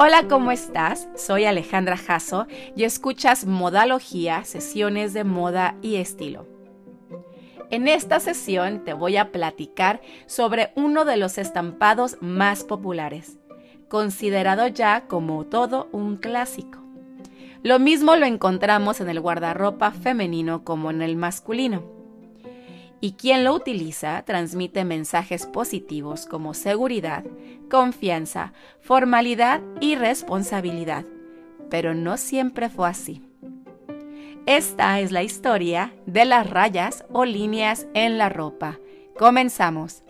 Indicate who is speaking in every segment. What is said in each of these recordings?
Speaker 1: Hola, ¿cómo estás? Soy Alejandra Jasso y escuchas Modalogía, sesiones de moda y estilo. En esta sesión te voy a platicar sobre uno de los estampados más populares, considerado ya como todo un clásico. Lo mismo lo encontramos en el guardarropa femenino como en el masculino y quien lo utiliza transmite mensajes positivos como seguridad, confianza, formalidad y responsabilidad. Pero no siempre fue así. Esta es la historia de las rayas o líneas en la ropa. Comenzamos.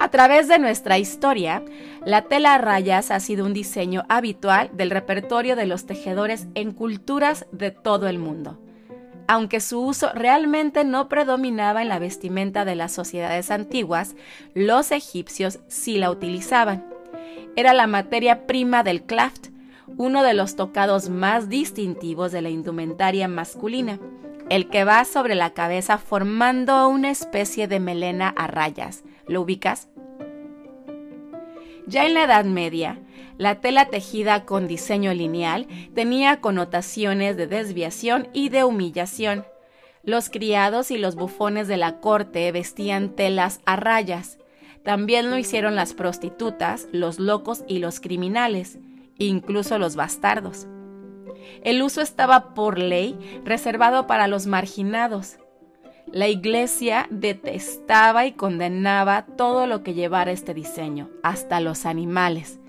Speaker 1: A través de nuestra historia, la tela rayas ha sido un diseño habitual del repertorio de los tejedores en culturas de todo el mundo aunque su uso realmente no predominaba en la vestimenta de las sociedades antiguas, los egipcios sí la utilizaban. Era la materia prima del claft, uno de los tocados más distintivos de la indumentaria masculina, el que va sobre la cabeza formando una especie de melena a rayas. ¿Lo ubicas? Ya en la Edad Media, la tela tejida con diseño lineal tenía connotaciones de desviación y de humillación. Los criados y los bufones de la corte vestían telas a rayas. También lo hicieron las prostitutas, los locos y los criminales, incluso los bastardos. El uso estaba por ley reservado para los marginados. La iglesia detestaba y condenaba todo lo que llevara este diseño, hasta los animales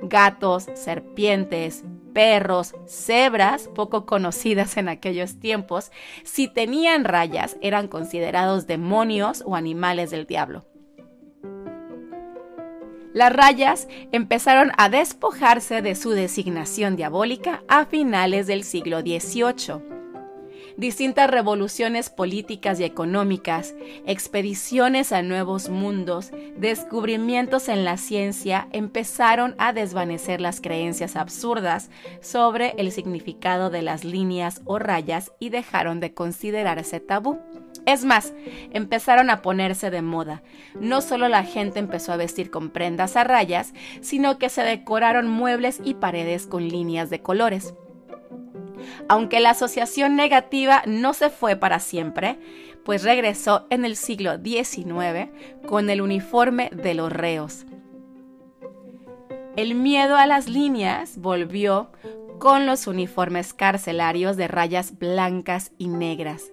Speaker 1: gatos, serpientes, perros, cebras, poco conocidas en aquellos tiempos, si tenían rayas eran considerados demonios o animales del diablo. Las rayas empezaron a despojarse de su designación diabólica a finales del siglo XVIII distintas revoluciones políticas y económicas, expediciones a nuevos mundos, descubrimientos en la ciencia empezaron a desvanecer las creencias absurdas sobre el significado de las líneas o rayas y dejaron de considerarse tabú. Es más, empezaron a ponerse de moda. No solo la gente empezó a vestir con prendas a rayas, sino que se decoraron muebles y paredes con líneas de colores. Aunque la asociación negativa no se fue para siempre, pues regresó en el siglo XIX con el uniforme de los reos. El miedo a las líneas volvió con los uniformes carcelarios de rayas blancas y negras.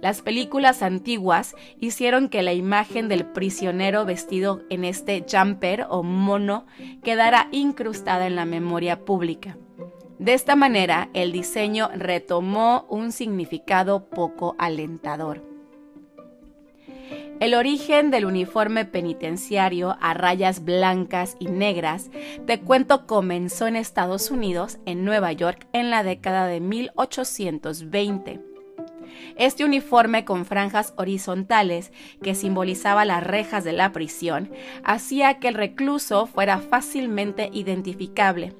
Speaker 1: Las películas antiguas hicieron que la imagen del prisionero vestido en este jumper o mono quedara incrustada en la memoria pública. De esta manera, el diseño retomó un significado poco alentador. El origen del uniforme penitenciario a rayas blancas y negras, te cuento, comenzó en Estados Unidos, en Nueva York, en la década de 1820. Este uniforme con franjas horizontales que simbolizaba las rejas de la prisión hacía que el recluso fuera fácilmente identificable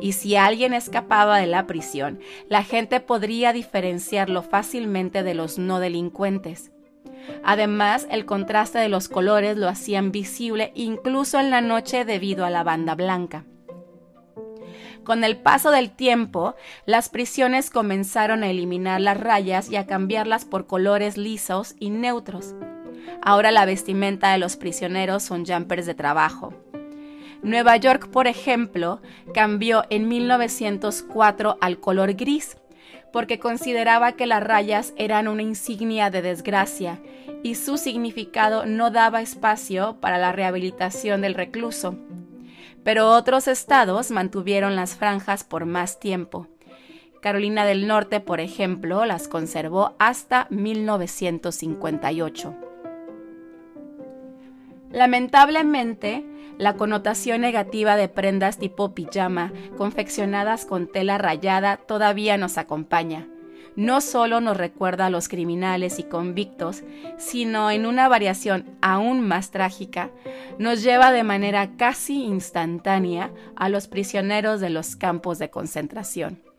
Speaker 1: y si alguien escapaba de la prisión, la gente podría diferenciarlo fácilmente de los no delincuentes. Además, el contraste de los colores lo hacían visible incluso en la noche debido a la banda blanca. Con el paso del tiempo, las prisiones comenzaron a eliminar las rayas y a cambiarlas por colores lisos y neutros. Ahora la vestimenta de los prisioneros son jumpers de trabajo. Nueva York, por ejemplo, cambió en 1904 al color gris porque consideraba que las rayas eran una insignia de desgracia y su significado no daba espacio para la rehabilitación del recluso. Pero otros estados mantuvieron las franjas por más tiempo. Carolina del Norte, por ejemplo, las conservó hasta 1958. Lamentablemente, la connotación negativa de prendas tipo pijama, confeccionadas con tela rayada, todavía nos acompaña. No solo nos recuerda a los criminales y convictos, sino en una variación aún más trágica, nos lleva de manera casi instantánea a los prisioneros de los campos de concentración.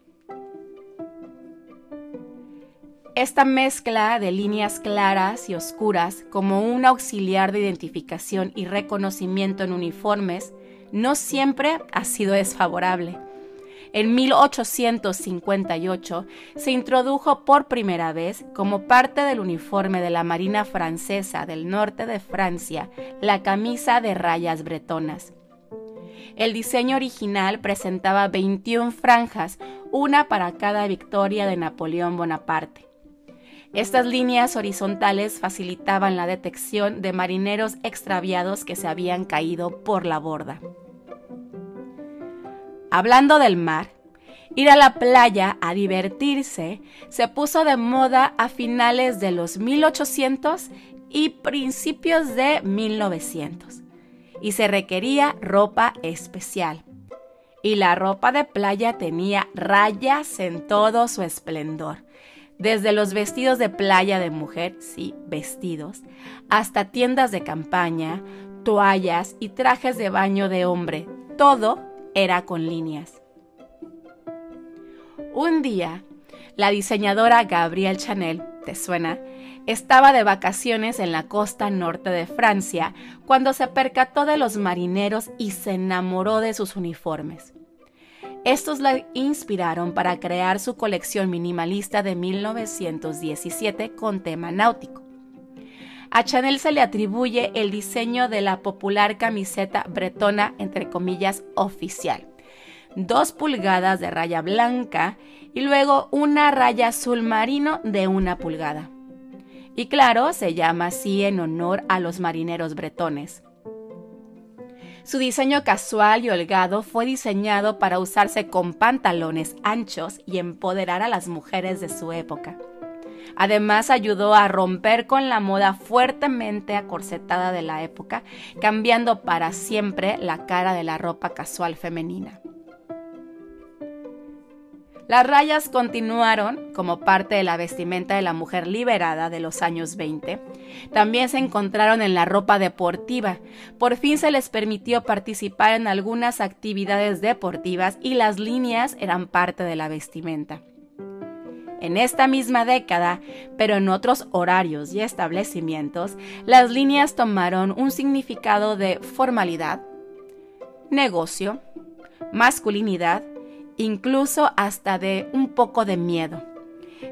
Speaker 1: Esta mezcla de líneas claras y oscuras como un auxiliar de identificación y reconocimiento en uniformes no siempre ha sido desfavorable. En 1858 se introdujo por primera vez como parte del uniforme de la Marina francesa del norte de Francia la camisa de rayas bretonas. El diseño original presentaba 21 franjas, una para cada victoria de Napoleón Bonaparte. Estas líneas horizontales facilitaban la detección de marineros extraviados que se habían caído por la borda. Hablando del mar, ir a la playa a divertirse se puso de moda a finales de los 1800 y principios de 1900 y se requería ropa especial. Y la ropa de playa tenía rayas en todo su esplendor, desde los vestidos de playa de mujer, sí, vestidos, hasta tiendas de campaña, toallas y trajes de baño de hombre, todo era con líneas. Un día, la diseñadora Gabrielle Chanel, ¿te suena? Estaba de vacaciones en la costa norte de Francia cuando se percató de los marineros y se enamoró de sus uniformes. Estos la inspiraron para crear su colección minimalista de 1917 con tema náutico. A Chanel se le atribuye el diseño de la popular camiseta bretona, entre comillas, oficial. Dos pulgadas de raya blanca y luego una raya azul marino de una pulgada. Y claro, se llama así en honor a los marineros bretones. Su diseño casual y holgado fue diseñado para usarse con pantalones anchos y empoderar a las mujeres de su época. Además ayudó a romper con la moda fuertemente acorsetada de la época, cambiando para siempre la cara de la ropa casual femenina. Las rayas continuaron como parte de la vestimenta de la mujer liberada de los años 20. También se encontraron en la ropa deportiva. Por fin se les permitió participar en algunas actividades deportivas y las líneas eran parte de la vestimenta. En esta misma década, pero en otros horarios y establecimientos, las líneas tomaron un significado de formalidad, negocio, masculinidad, incluso hasta de un poco de miedo,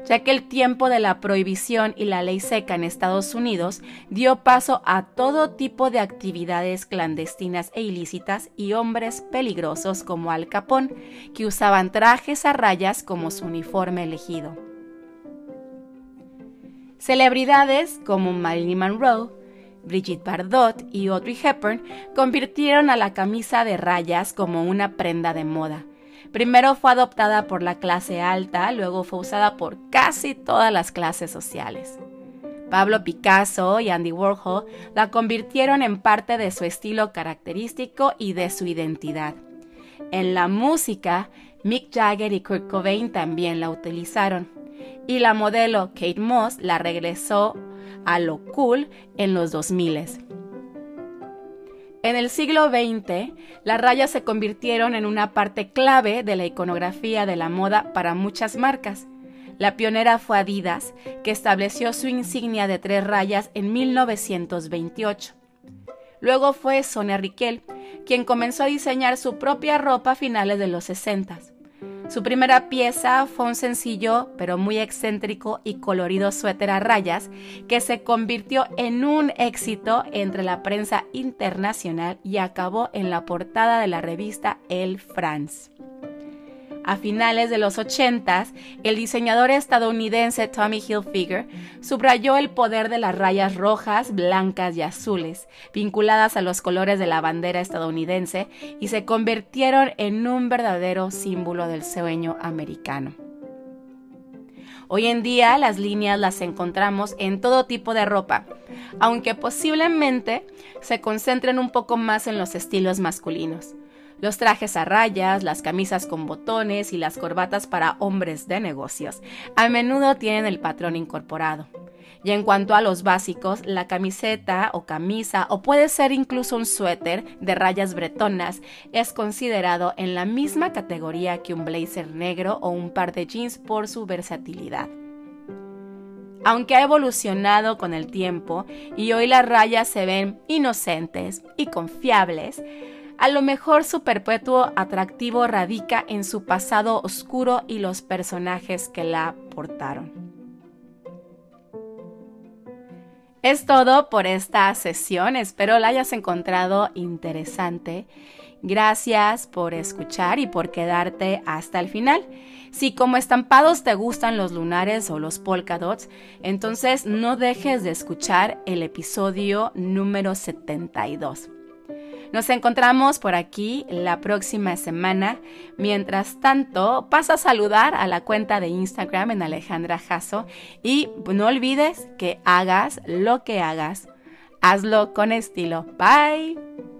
Speaker 1: ya que el tiempo de la prohibición y la ley seca en Estados Unidos dio paso a todo tipo de actividades clandestinas e ilícitas y hombres peligrosos como Al Capón, que usaban trajes a rayas como su uniforme elegido. Celebridades como Marilyn Monroe, Brigitte Bardot y Audrey Hepburn convirtieron a la camisa de rayas como una prenda de moda. Primero fue adoptada por la clase alta, luego fue usada por casi todas las clases sociales. Pablo Picasso y Andy Warhol la convirtieron en parte de su estilo característico y de su identidad. En la música, Mick Jagger y Kurt Cobain también la utilizaron y la modelo Kate Moss la regresó a lo cool en los 2000. En el siglo XX, las rayas se convirtieron en una parte clave de la iconografía de la moda para muchas marcas. La pionera fue Adidas, que estableció su insignia de tres rayas en 1928. Luego fue Sonia Riquel, quien comenzó a diseñar su propia ropa a finales de los 60. Su primera pieza fue un sencillo pero muy excéntrico y colorido suéter a rayas que se convirtió en un éxito entre la prensa internacional y acabó en la portada de la revista Elle France. A finales de los 80, el diseñador estadounidense Tommy Hilfiger subrayó el poder de las rayas rojas, blancas y azules, vinculadas a los colores de la bandera estadounidense, y se convirtieron en un verdadero símbolo del sueño americano. Hoy en día las líneas las encontramos en todo tipo de ropa, aunque posiblemente se concentren un poco más en los estilos masculinos. Los trajes a rayas, las camisas con botones y las corbatas para hombres de negocios a menudo tienen el patrón incorporado. Y en cuanto a los básicos, la camiseta o camisa o puede ser incluso un suéter de rayas bretonas es considerado en la misma categoría que un blazer negro o un par de jeans por su versatilidad. Aunque ha evolucionado con el tiempo y hoy las rayas se ven inocentes y confiables, A lo mejor su perpetuo atractivo radica en su pasado oscuro y los personajes que la portaron. Es todo por esta sesión, espero la hayas encontrado interesante. Gracias por escuchar y por quedarte hasta el final. Si como estampados te gustan los lunares o los polka dots, entonces no dejes de escuchar el episodio número 72. Nos encontramos por aquí la próxima semana. Mientras tanto, pasa a saludar a la cuenta de Instagram en Alejandra Jasso y no olvides que hagas lo que hagas, hazlo con estilo. Bye.